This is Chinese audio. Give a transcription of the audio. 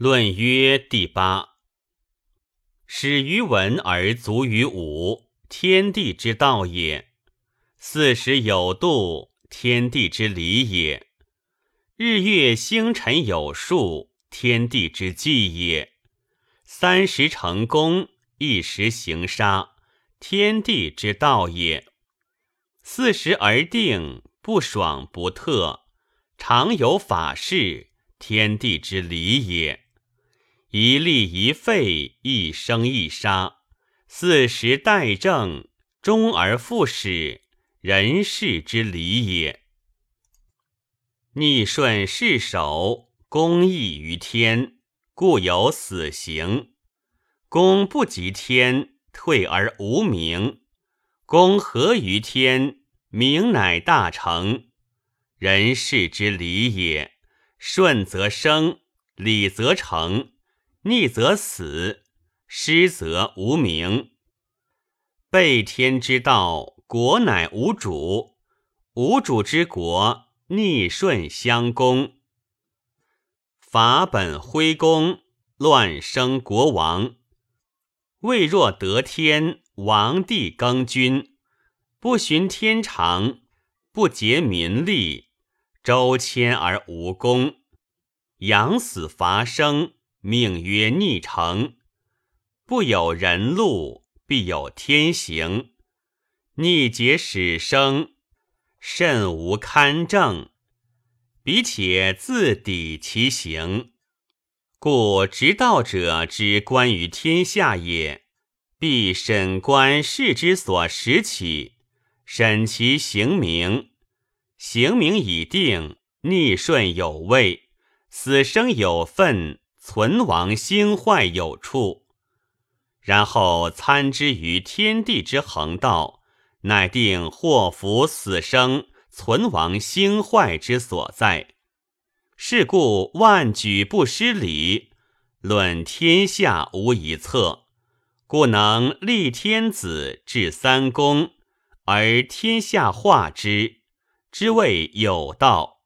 论曰第八。始于文而足于武，天地之道也；四时有度，天地之理也；日月星辰有数，天地之纪也；三十成功，一时行杀，天地之道也；四时而定，不爽不特，常有法事，天地之理也。一立一废，一生一杀，四时待政，终而复始，人事之理也。逆顺世守，公义于天，故有死刑。公不及天，退而无名；公合于天，名乃大成。人事之理也。顺则生，理则成。逆则死，失则无名。背天之道，国乃无主；无主之国，逆顺相攻。法本徽公，乱生国王。未若得天，王帝更君，不循天常，不竭民力，周迁而无功，养死伐生。命曰逆成，不有人禄，必有天行。逆节始生，甚无堪正。彼且自抵其行，故执道者之观于天下也，必审观事之所实起，审其行名。行名已定，逆顺有位，死生有分。存亡兴坏有处，然后参之于天地之恒道，乃定祸福死生、存亡兴坏之所在。是故万举不失礼，论天下无一策，故能立天子治三公，而天下化之，之谓有道。